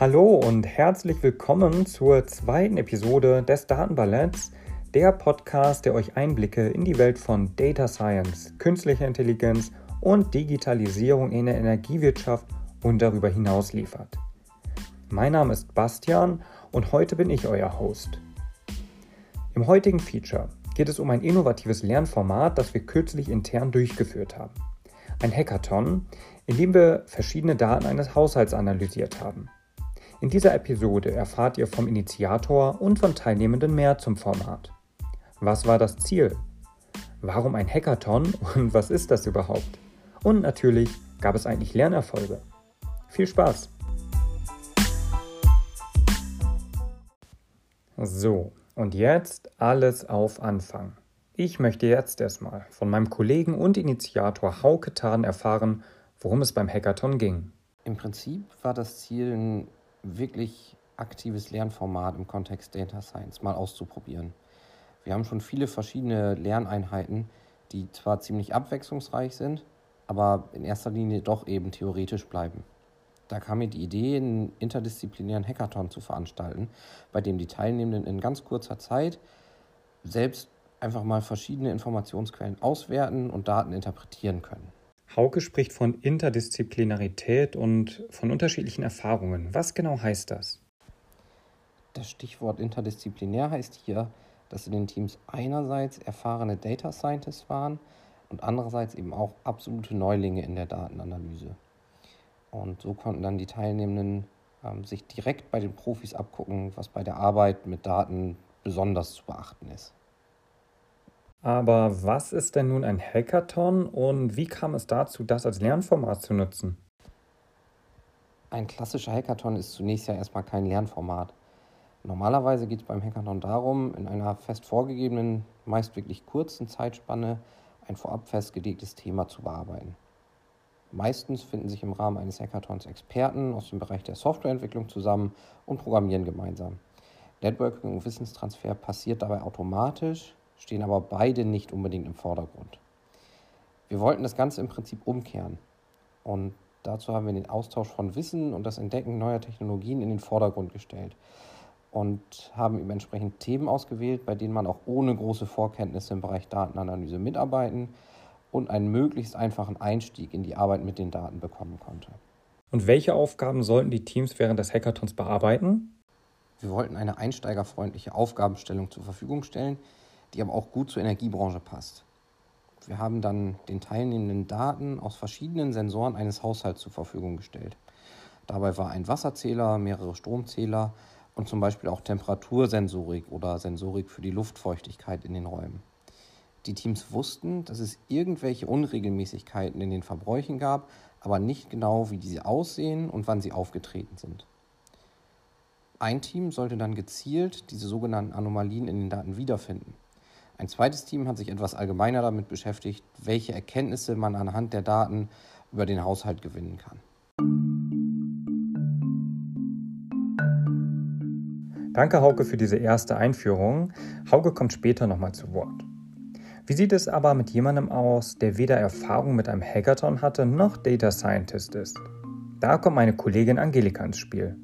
Hallo und herzlich willkommen zur zweiten Episode des Datenballetts, der Podcast, der euch Einblicke in die Welt von Data Science, künstlicher Intelligenz und Digitalisierung in der Energiewirtschaft und darüber hinaus liefert. Mein Name ist Bastian und heute bin ich euer Host. Im heutigen Feature geht es um ein innovatives Lernformat, das wir kürzlich intern durchgeführt haben. Ein Hackathon, in dem wir verschiedene Daten eines Haushalts analysiert haben. In dieser Episode erfahrt ihr vom Initiator und von Teilnehmenden mehr zum Format. Was war das Ziel? Warum ein Hackathon und was ist das überhaupt? Und natürlich gab es eigentlich Lernerfolge. Viel Spaß! So, und jetzt alles auf Anfang. Ich möchte jetzt erstmal von meinem Kollegen und Initiator Hauke Tahn erfahren, worum es beim Hackathon ging. Im Prinzip war das Ziel, ein wirklich aktives Lernformat im Kontext Data Science mal auszuprobieren. Wir haben schon viele verschiedene Lerneinheiten, die zwar ziemlich abwechslungsreich sind, aber in erster Linie doch eben theoretisch bleiben. Da kam mir die Idee, einen interdisziplinären Hackathon zu veranstalten, bei dem die Teilnehmenden in ganz kurzer Zeit selbst einfach mal verschiedene Informationsquellen auswerten und Daten interpretieren können. Hauke spricht von Interdisziplinarität und von unterschiedlichen Erfahrungen. Was genau heißt das? Das Stichwort interdisziplinär heißt hier, dass in den Teams einerseits erfahrene Data Scientists waren und andererseits eben auch absolute Neulinge in der Datenanalyse. Und so konnten dann die Teilnehmenden ähm, sich direkt bei den Profis abgucken, was bei der Arbeit mit Daten besonders zu beachten ist. Aber was ist denn nun ein Hackathon und wie kam es dazu, das als Lernformat zu nutzen? Ein klassischer Hackathon ist zunächst ja erstmal kein Lernformat. Normalerweise geht es beim Hackathon darum, in einer fest vorgegebenen, meist wirklich kurzen Zeitspanne ein vorab festgelegtes Thema zu bearbeiten. Meistens finden sich im Rahmen eines Hackathons Experten aus dem Bereich der Softwareentwicklung zusammen und programmieren gemeinsam. Networking und Wissenstransfer passiert dabei automatisch, stehen aber beide nicht unbedingt im Vordergrund. Wir wollten das Ganze im Prinzip umkehren. Und dazu haben wir den Austausch von Wissen und das Entdecken neuer Technologien in den Vordergrund gestellt und haben eben entsprechend Themen ausgewählt, bei denen man auch ohne große Vorkenntnisse im Bereich Datenanalyse mitarbeiten und einen möglichst einfachen Einstieg in die Arbeit mit den Daten bekommen konnte. Und welche Aufgaben sollten die Teams während des Hackathons bearbeiten? Wir wollten eine einsteigerfreundliche Aufgabenstellung zur Verfügung stellen, die aber auch gut zur Energiebranche passt. Wir haben dann den teilnehmenden Daten aus verschiedenen Sensoren eines Haushalts zur Verfügung gestellt. Dabei war ein Wasserzähler, mehrere Stromzähler und zum Beispiel auch Temperatursensorik oder Sensorik für die Luftfeuchtigkeit in den Räumen. Die Teams wussten, dass es irgendwelche Unregelmäßigkeiten in den Verbräuchen gab, aber nicht genau, wie diese aussehen und wann sie aufgetreten sind. Ein Team sollte dann gezielt diese sogenannten Anomalien in den Daten wiederfinden. Ein zweites Team hat sich etwas allgemeiner damit beschäftigt, welche Erkenntnisse man anhand der Daten über den Haushalt gewinnen kann. Danke, Hauke, für diese erste Einführung. Hauke kommt später nochmal zu Wort. Wie sieht es aber mit jemandem aus, der weder Erfahrung mit einem Hackathon hatte noch Data Scientist ist? Da kommt meine Kollegin Angelika ins Spiel.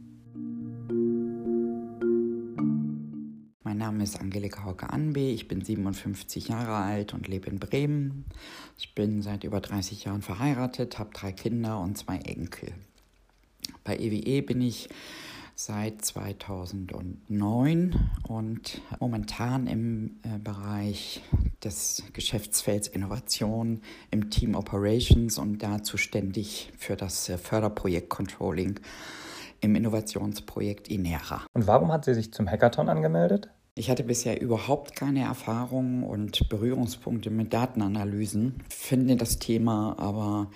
Name ist Angelika Hauke-Anbe, ich bin 57 Jahre alt und lebe in Bremen. Ich bin seit über 30 Jahren verheiratet, habe drei Kinder und zwei Enkel. Bei EWE e bin ich seit 2009 und momentan im äh, Bereich des Geschäftsfelds Innovation im Team Operations und da zuständig für das äh, Förderprojekt Controlling im Innovationsprojekt Inera. Und warum hat sie sich zum Hackathon angemeldet? Ich hatte bisher überhaupt keine Erfahrungen und Berührungspunkte mit Datenanalysen, finde das Thema aber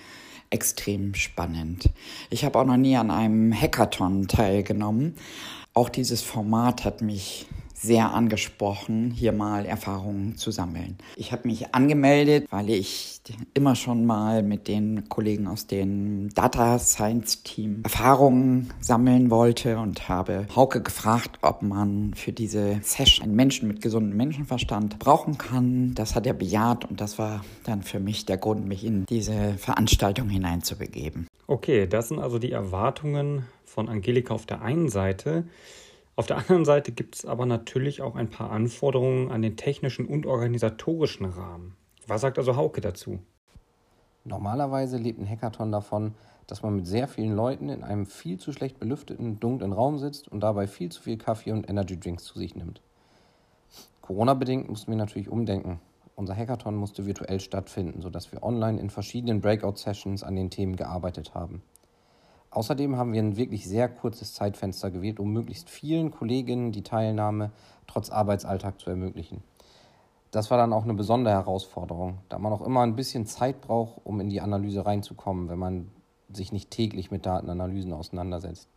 extrem spannend. Ich habe auch noch nie an einem Hackathon teilgenommen. Auch dieses Format hat mich sehr angesprochen, hier mal Erfahrungen zu sammeln. Ich habe mich angemeldet, weil ich immer schon mal mit den Kollegen aus dem Data Science Team Erfahrungen sammeln wollte und habe Hauke gefragt, ob man für diese Session einen Menschen mit gesundem Menschenverstand brauchen kann. Das hat er bejaht und das war dann für mich der Grund, mich in diese Veranstaltung hineinzubegeben. Okay, das sind also die Erwartungen von Angelika auf der einen Seite. Auf der anderen Seite gibt es aber natürlich auch ein paar Anforderungen an den technischen und organisatorischen Rahmen. Was sagt also Hauke dazu? Normalerweise lebt ein Hackathon davon, dass man mit sehr vielen Leuten in einem viel zu schlecht belüfteten, dunklen Raum sitzt und dabei viel zu viel Kaffee und Energy Drinks zu sich nimmt. Corona-bedingt mussten wir natürlich umdenken. Unser Hackathon musste virtuell stattfinden, sodass wir online in verschiedenen Breakout-Sessions an den Themen gearbeitet haben. Außerdem haben wir ein wirklich sehr kurzes Zeitfenster gewählt, um möglichst vielen Kolleginnen die Teilnahme trotz Arbeitsalltag zu ermöglichen. Das war dann auch eine besondere Herausforderung, da man auch immer ein bisschen Zeit braucht, um in die Analyse reinzukommen, wenn man sich nicht täglich mit Datenanalysen auseinandersetzt.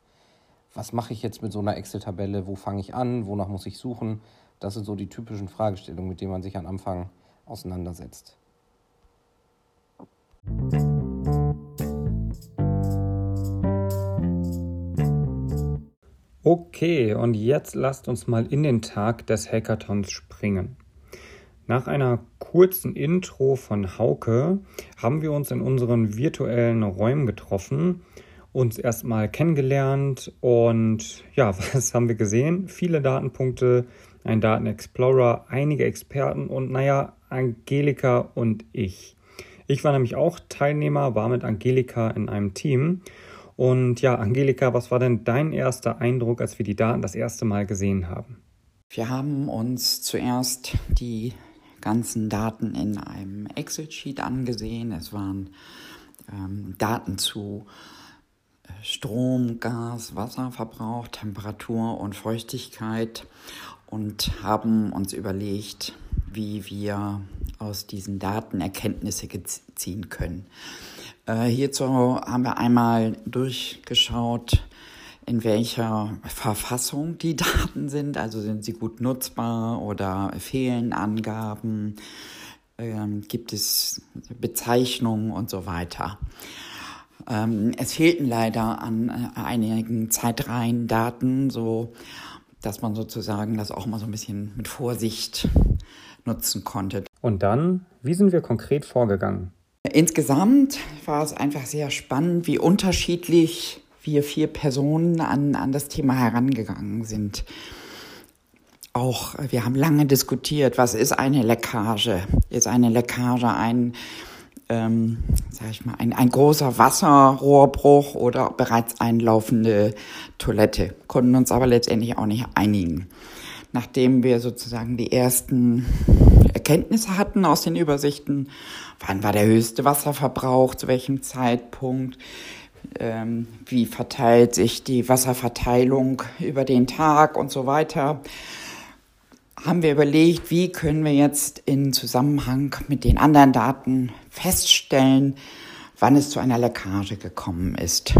Was mache ich jetzt mit so einer Excel-Tabelle? Wo fange ich an? Wonach muss ich suchen? Das sind so die typischen Fragestellungen, mit denen man sich am Anfang auseinandersetzt. Okay, und jetzt lasst uns mal in den Tag des Hackathons springen. Nach einer kurzen Intro von Hauke haben wir uns in unseren virtuellen Räumen getroffen, uns erstmal kennengelernt und ja, was haben wir gesehen? Viele Datenpunkte, ein Datenexplorer, einige Experten und naja, Angelika und ich. Ich war nämlich auch Teilnehmer, war mit Angelika in einem Team und ja, Angelika, was war denn dein erster Eindruck, als wir die Daten das erste Mal gesehen haben? Wir haben uns zuerst die ganzen Daten in einem Excel-Sheet angesehen. Es waren ähm, Daten zu äh, Strom, Gas, Wasserverbrauch, Temperatur und Feuchtigkeit und haben uns überlegt, wie wir aus diesen Daten Erkenntnisse ziehen können. Äh, hierzu haben wir einmal durchgeschaut, in welcher Verfassung die Daten sind. Also sind sie gut nutzbar oder fehlen Angaben, ähm, gibt es Bezeichnungen und so weiter. Ähm, es fehlten leider an äh, einigen Zeitreihen Daten, so dass man sozusagen das auch mal so ein bisschen mit Vorsicht nutzen konnte. Und dann, wie sind wir konkret vorgegangen? Insgesamt war es einfach sehr spannend, wie unterschiedlich wir vier Personen an, an das Thema herangegangen sind. Auch wir haben lange diskutiert, was ist eine Leckage? Ist eine Leckage ein, ähm, sag ich mal, ein, ein großer Wasserrohrbruch oder bereits einlaufende Toilette? Konnten uns aber letztendlich auch nicht einigen. Nachdem wir sozusagen die ersten Erkenntnisse hatten aus den Übersichten, wann war der höchste Wasserverbrauch, zu welchem Zeitpunkt, ähm, wie verteilt sich die Wasserverteilung über den Tag und so weiter, haben wir überlegt, wie können wir jetzt in Zusammenhang mit den anderen Daten feststellen, wann es zu einer Leckage gekommen ist.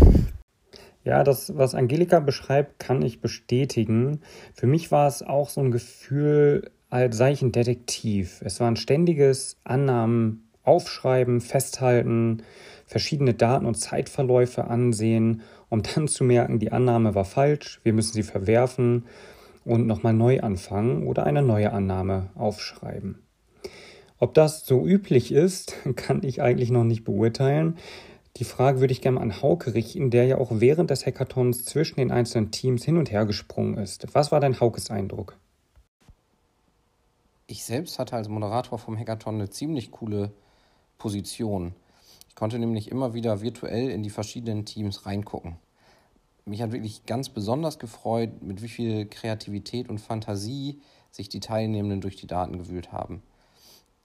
Ja, das, was Angelika beschreibt, kann ich bestätigen. Für mich war es auch so ein Gefühl, als sei ich ein Detektiv. Es war ein ständiges Annahmen, Aufschreiben, Festhalten, verschiedene Daten und Zeitverläufe ansehen, um dann zu merken, die Annahme war falsch, wir müssen sie verwerfen und nochmal neu anfangen oder eine neue Annahme aufschreiben. Ob das so üblich ist, kann ich eigentlich noch nicht beurteilen. Die Frage würde ich gerne an Hauke richten, der ja auch während des Hackathons zwischen den einzelnen Teams hin und her gesprungen ist. Was war dein Haukes Eindruck? Ich selbst hatte als Moderator vom Hackathon eine ziemlich coole Position. Ich konnte nämlich immer wieder virtuell in die verschiedenen Teams reingucken. Mich hat wirklich ganz besonders gefreut, mit wie viel Kreativität und Fantasie sich die Teilnehmenden durch die Daten gewühlt haben.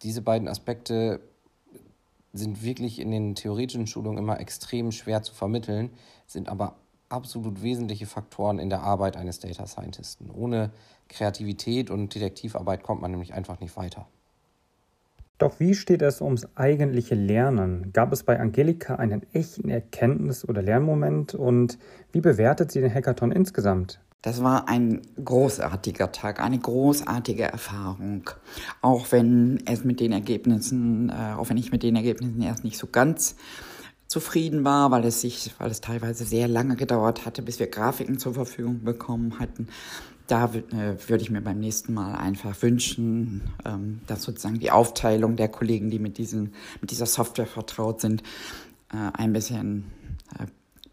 Diese beiden Aspekte sind wirklich in den theoretischen Schulungen immer extrem schwer zu vermitteln, sind aber absolut wesentliche Faktoren in der Arbeit eines Data Scientisten. Ohne Kreativität und Detektivarbeit kommt man nämlich einfach nicht weiter. Doch wie steht es ums eigentliche Lernen? Gab es bei Angelika einen echten Erkenntnis- oder Lernmoment und wie bewertet sie den Hackathon insgesamt? Das war ein großartiger Tag, eine großartige Erfahrung. Auch wenn es mit den Ergebnissen, äh, auch wenn ich mit den Ergebnissen erst nicht so ganz zufrieden war, weil es sich, weil es teilweise sehr lange gedauert hatte, bis wir Grafiken zur Verfügung bekommen hatten. Da äh, würde ich mir beim nächsten Mal einfach wünschen, ähm, dass sozusagen die Aufteilung der Kollegen, die mit diesen, mit dieser Software vertraut sind, äh, ein bisschen äh,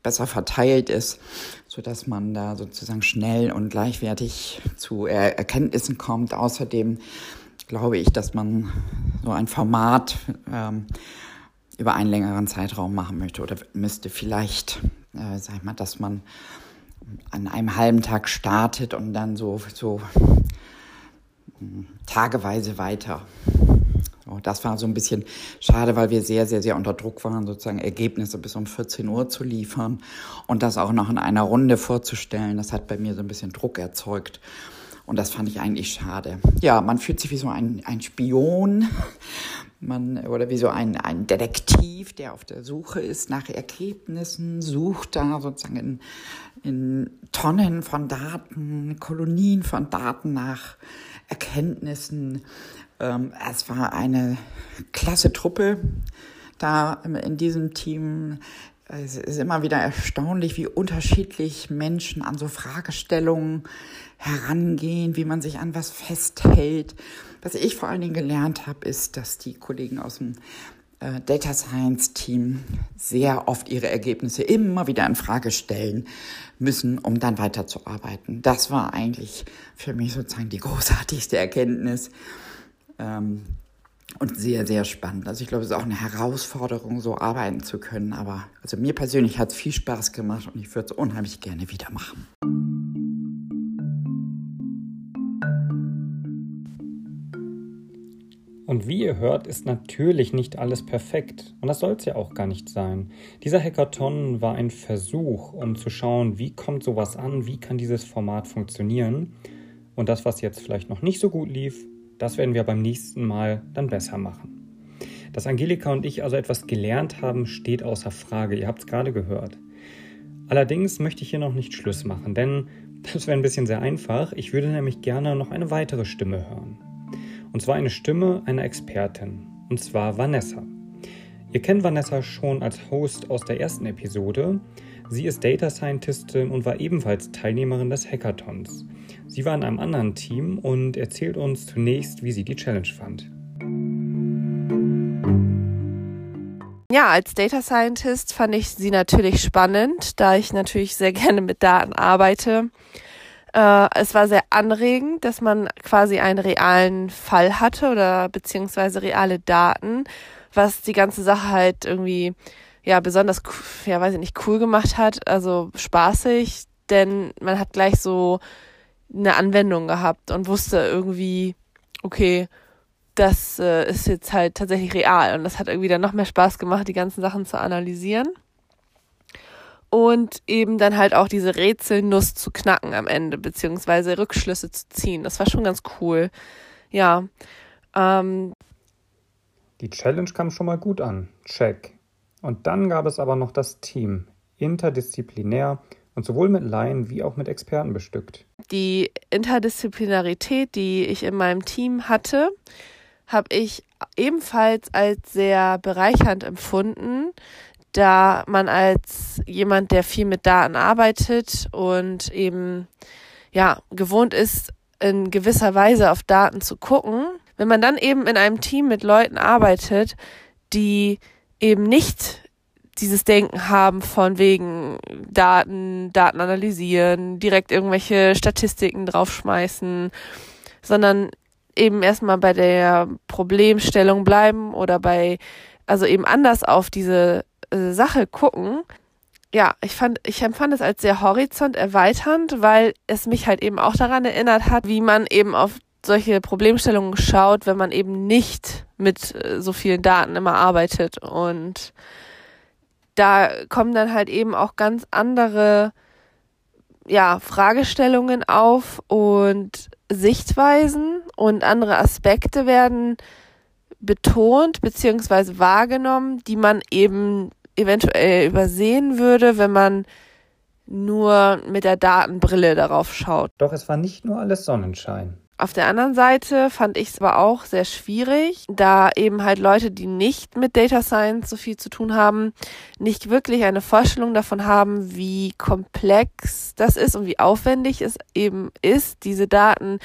besser verteilt ist, so dass man da sozusagen schnell und gleichwertig zu er Erkenntnissen kommt. Außerdem glaube ich, dass man so ein Format ähm, über einen längeren Zeitraum machen möchte oder müsste vielleicht, äh, sag ich mal, dass man an einem halben Tag startet und dann so, so hm, tageweise weiter. So, das war so ein bisschen schade, weil wir sehr, sehr, sehr unter Druck waren, sozusagen Ergebnisse bis um 14 Uhr zu liefern und das auch noch in einer Runde vorzustellen. Das hat bei mir so ein bisschen Druck erzeugt. Und das fand ich eigentlich schade. Ja, man fühlt sich wie so ein, ein Spion man oder wie so ein, ein Detektiv, der auf der Suche ist nach Ergebnissen, sucht da sozusagen in, in Tonnen von Daten, Kolonien von Daten nach Erkenntnissen. Ähm, es war eine klasse Truppe da in diesem Team. Es ist immer wieder erstaunlich, wie unterschiedlich Menschen an so Fragestellungen herangehen, wie man sich an was festhält. Was ich vor allen Dingen gelernt habe, ist, dass die Kollegen aus dem äh, Data Science Team sehr oft ihre Ergebnisse immer wieder in Frage stellen müssen, um dann weiterzuarbeiten. Das war eigentlich für mich sozusagen die großartigste Erkenntnis. Ähm, und sehr, sehr spannend. Also ich glaube, es ist auch eine Herausforderung, so arbeiten zu können. Aber also mir persönlich hat es viel Spaß gemacht und ich würde es unheimlich gerne wieder machen. Und wie ihr hört, ist natürlich nicht alles perfekt. Und das soll es ja auch gar nicht sein. Dieser Hackathon war ein Versuch, um zu schauen, wie kommt sowas an, wie kann dieses Format funktionieren. Und das, was jetzt vielleicht noch nicht so gut lief, das werden wir beim nächsten Mal dann besser machen. Dass Angelika und ich also etwas gelernt haben, steht außer Frage. Ihr habt es gerade gehört. Allerdings möchte ich hier noch nicht Schluss machen, denn das wäre ein bisschen sehr einfach. Ich würde nämlich gerne noch eine weitere Stimme hören. Und zwar eine Stimme einer Expertin. Und zwar Vanessa. Ihr kennt Vanessa schon als Host aus der ersten Episode. Sie ist Data Scientistin und war ebenfalls Teilnehmerin des Hackathons. Sie war in einem anderen Team und erzählt uns zunächst, wie sie die Challenge fand. Ja, als Data Scientist fand ich sie natürlich spannend, da ich natürlich sehr gerne mit Daten arbeite äh, es war sehr anregend, dass man quasi einen realen Fall hatte oder beziehungsweise reale Daten, was die ganze Sache halt irgendwie ja besonders, ja weiß ich nicht, cool gemacht hat, also spaßig, denn man hat gleich so eine Anwendung gehabt und wusste irgendwie, okay, das äh, ist jetzt halt tatsächlich real und das hat irgendwie dann noch mehr Spaß gemacht, die ganzen Sachen zu analysieren und eben dann halt auch diese Rätselnuss zu knacken am Ende, beziehungsweise Rückschlüsse zu ziehen. Das war schon ganz cool. Ja. Ähm. Die Challenge kam schon mal gut an. Check. Und dann gab es aber noch das Team. Interdisziplinär und sowohl mit Laien wie auch mit Experten bestückt. Die Interdisziplinarität, die ich in meinem Team hatte, habe ich ebenfalls als sehr bereichernd empfunden, da man als jemand, der viel mit Daten arbeitet und eben ja gewohnt ist, in gewisser Weise auf Daten zu gucken, wenn man dann eben in einem Team mit Leuten arbeitet, die eben nicht dieses Denken haben von wegen Daten, Daten analysieren, direkt irgendwelche Statistiken draufschmeißen, sondern eben erstmal bei der Problemstellung bleiben oder bei, also eben anders auf diese äh, Sache gucken, ja, ich fand, ich empfand es als sehr horizonterweiternd, weil es mich halt eben auch daran erinnert hat, wie man eben auf solche Problemstellungen schaut, wenn man eben nicht mit äh, so vielen Daten immer arbeitet. Und da kommen dann halt eben auch ganz andere ja, Fragestellungen auf und Sichtweisen und andere Aspekte werden betont bzw. wahrgenommen, die man eben eventuell übersehen würde, wenn man nur mit der Datenbrille darauf schaut. Doch es war nicht nur alles Sonnenschein. Auf der anderen Seite fand ich es aber auch sehr schwierig, da eben halt Leute, die nicht mit Data Science so viel zu tun haben, nicht wirklich eine Vorstellung davon haben, wie komplex das ist und wie aufwendig es eben ist, diese Daten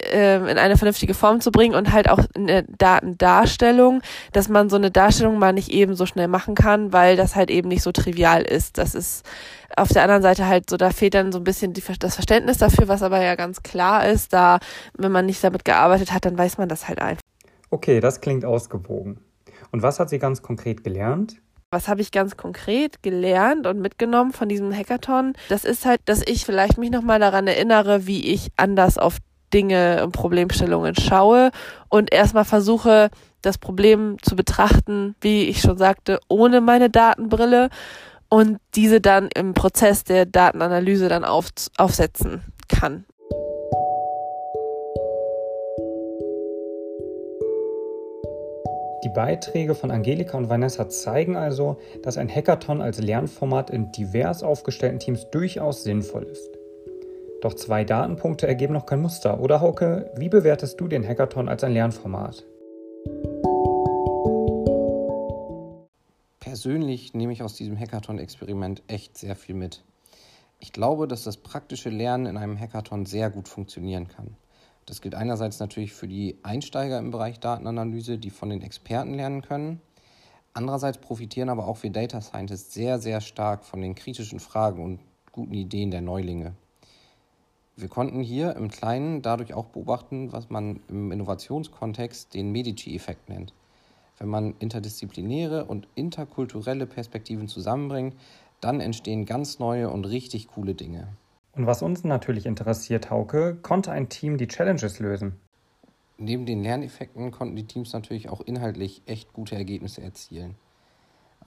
ähm, in eine vernünftige Form zu bringen und halt auch eine Datendarstellung, dass man so eine Darstellung mal nicht eben so schnell machen kann, weil das halt eben nicht so trivial ist. Das ist auf der anderen Seite halt so, da fehlt dann so ein bisschen die, das Verständnis dafür, was aber ja ganz klar ist, da wenn man nicht damit gearbeitet hat, dann weiß man das halt einfach. Okay, das klingt ausgewogen. Und was hat sie ganz konkret gelernt? Was habe ich ganz konkret gelernt und mitgenommen von diesem Hackathon? Das ist halt, dass ich vielleicht mich nochmal daran erinnere, wie ich anders auf Dinge und Problemstellungen schaue und erstmal versuche, das Problem zu betrachten, wie ich schon sagte, ohne meine Datenbrille und diese dann im Prozess der Datenanalyse dann auf, aufsetzen kann. Die Beiträge von Angelika und Vanessa zeigen also, dass ein Hackathon als Lernformat in divers aufgestellten Teams durchaus sinnvoll ist. Doch zwei Datenpunkte ergeben noch kein Muster. Oder Hauke, wie bewertest du den Hackathon als ein Lernformat? Persönlich nehme ich aus diesem Hackathon-Experiment echt sehr viel mit. Ich glaube, dass das praktische Lernen in einem Hackathon sehr gut funktionieren kann. Das gilt einerseits natürlich für die Einsteiger im Bereich Datenanalyse, die von den Experten lernen können. Andererseits profitieren aber auch wir Data Scientists sehr, sehr stark von den kritischen Fragen und guten Ideen der Neulinge. Wir konnten hier im Kleinen dadurch auch beobachten, was man im Innovationskontext den Medici-Effekt nennt. Wenn man interdisziplinäre und interkulturelle Perspektiven zusammenbringt, dann entstehen ganz neue und richtig coole Dinge. Und was uns natürlich interessiert, Hauke, konnte ein Team die Challenges lösen? Neben den Lerneffekten konnten die Teams natürlich auch inhaltlich echt gute Ergebnisse erzielen.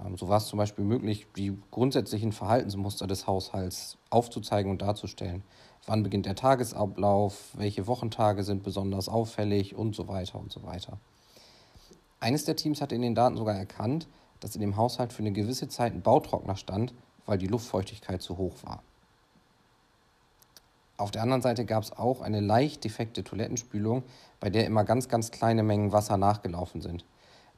Ähm, so war es zum Beispiel möglich, die grundsätzlichen Verhaltensmuster des Haushalts aufzuzeigen und darzustellen. Wann beginnt der Tagesablauf, welche Wochentage sind besonders auffällig und so weiter und so weiter. Eines der Teams hatte in den Daten sogar erkannt, dass in dem Haushalt für eine gewisse Zeit ein Bautrockner stand, weil die Luftfeuchtigkeit zu hoch war. Auf der anderen Seite gab es auch eine leicht defekte Toilettenspülung, bei der immer ganz, ganz kleine Mengen Wasser nachgelaufen sind.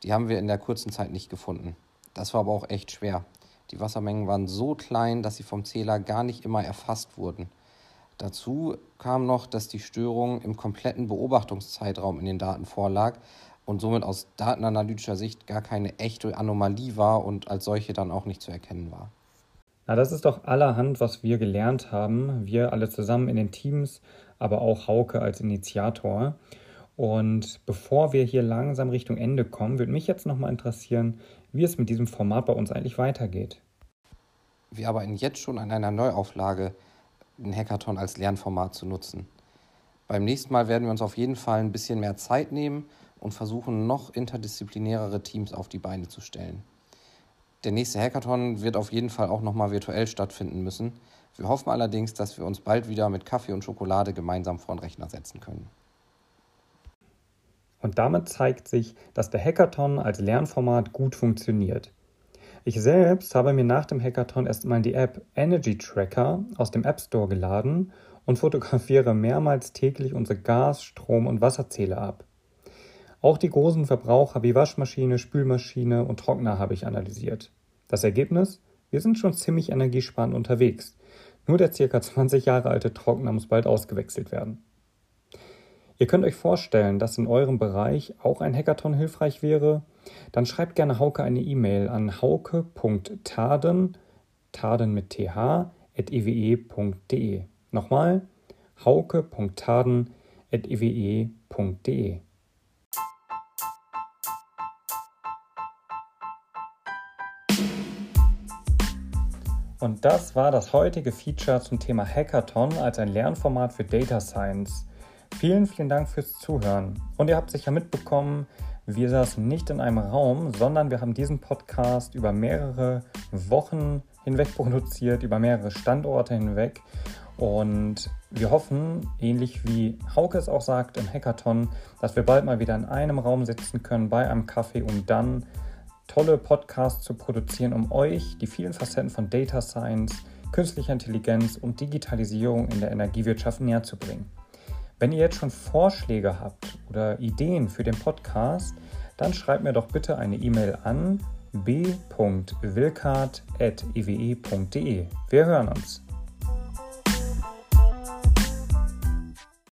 Die haben wir in der kurzen Zeit nicht gefunden. Das war aber auch echt schwer. Die Wassermengen waren so klein, dass sie vom Zähler gar nicht immer erfasst wurden. Dazu kam noch, dass die Störung im kompletten Beobachtungszeitraum in den Daten vorlag und somit aus datenanalytischer Sicht gar keine echte Anomalie war und als solche dann auch nicht zu erkennen war. Na, das ist doch allerhand, was wir gelernt haben. Wir alle zusammen in den Teams, aber auch Hauke als Initiator. Und bevor wir hier langsam Richtung Ende kommen, würde mich jetzt nochmal interessieren, wie es mit diesem Format bei uns eigentlich weitergeht. Wir arbeiten jetzt schon an einer Neuauflage, den Hackathon als Lernformat zu nutzen. Beim nächsten Mal werden wir uns auf jeden Fall ein bisschen mehr Zeit nehmen und versuchen, noch interdisziplinärere Teams auf die Beine zu stellen. Der nächste Hackathon wird auf jeden Fall auch nochmal virtuell stattfinden müssen. Wir hoffen allerdings, dass wir uns bald wieder mit Kaffee und Schokolade gemeinsam vor den Rechner setzen können. Und damit zeigt sich, dass der Hackathon als Lernformat gut funktioniert. Ich selbst habe mir nach dem Hackathon erstmal die App Energy Tracker aus dem App Store geladen und fotografiere mehrmals täglich unsere Gas-, Strom- und Wasserzähler ab. Auch die großen Verbraucher wie Waschmaschine, Spülmaschine und Trockner habe ich analysiert. Das Ergebnis? Wir sind schon ziemlich energiesparend unterwegs. Nur der ca. 20 Jahre alte Trockner muss bald ausgewechselt werden. Ihr könnt euch vorstellen, dass in eurem Bereich auch ein Hackathon hilfreich wäre? Dann schreibt gerne Hauke eine E-Mail an hauke.taden, taden mit th, at ewe.de. Nochmal, hauke.taden, at ewe.de. Und das war das heutige Feature zum Thema Hackathon als ein Lernformat für Data Science. Vielen, vielen Dank fürs Zuhören. Und ihr habt sicher mitbekommen, wir saßen nicht in einem Raum, sondern wir haben diesen Podcast über mehrere Wochen hinweg produziert, über mehrere Standorte hinweg. Und wir hoffen, ähnlich wie Hauke es auch sagt im Hackathon, dass wir bald mal wieder in einem Raum sitzen können bei einem Kaffee, um dann tolle Podcasts zu produzieren, um euch die vielen Facetten von Data Science künstliche Intelligenz und Digitalisierung in der Energiewirtschaft näher zu bringen. Wenn ihr jetzt schon Vorschläge habt oder Ideen für den Podcast, dann schreibt mir doch bitte eine E-Mail an b.wilkart.ewe.de. Wir hören uns.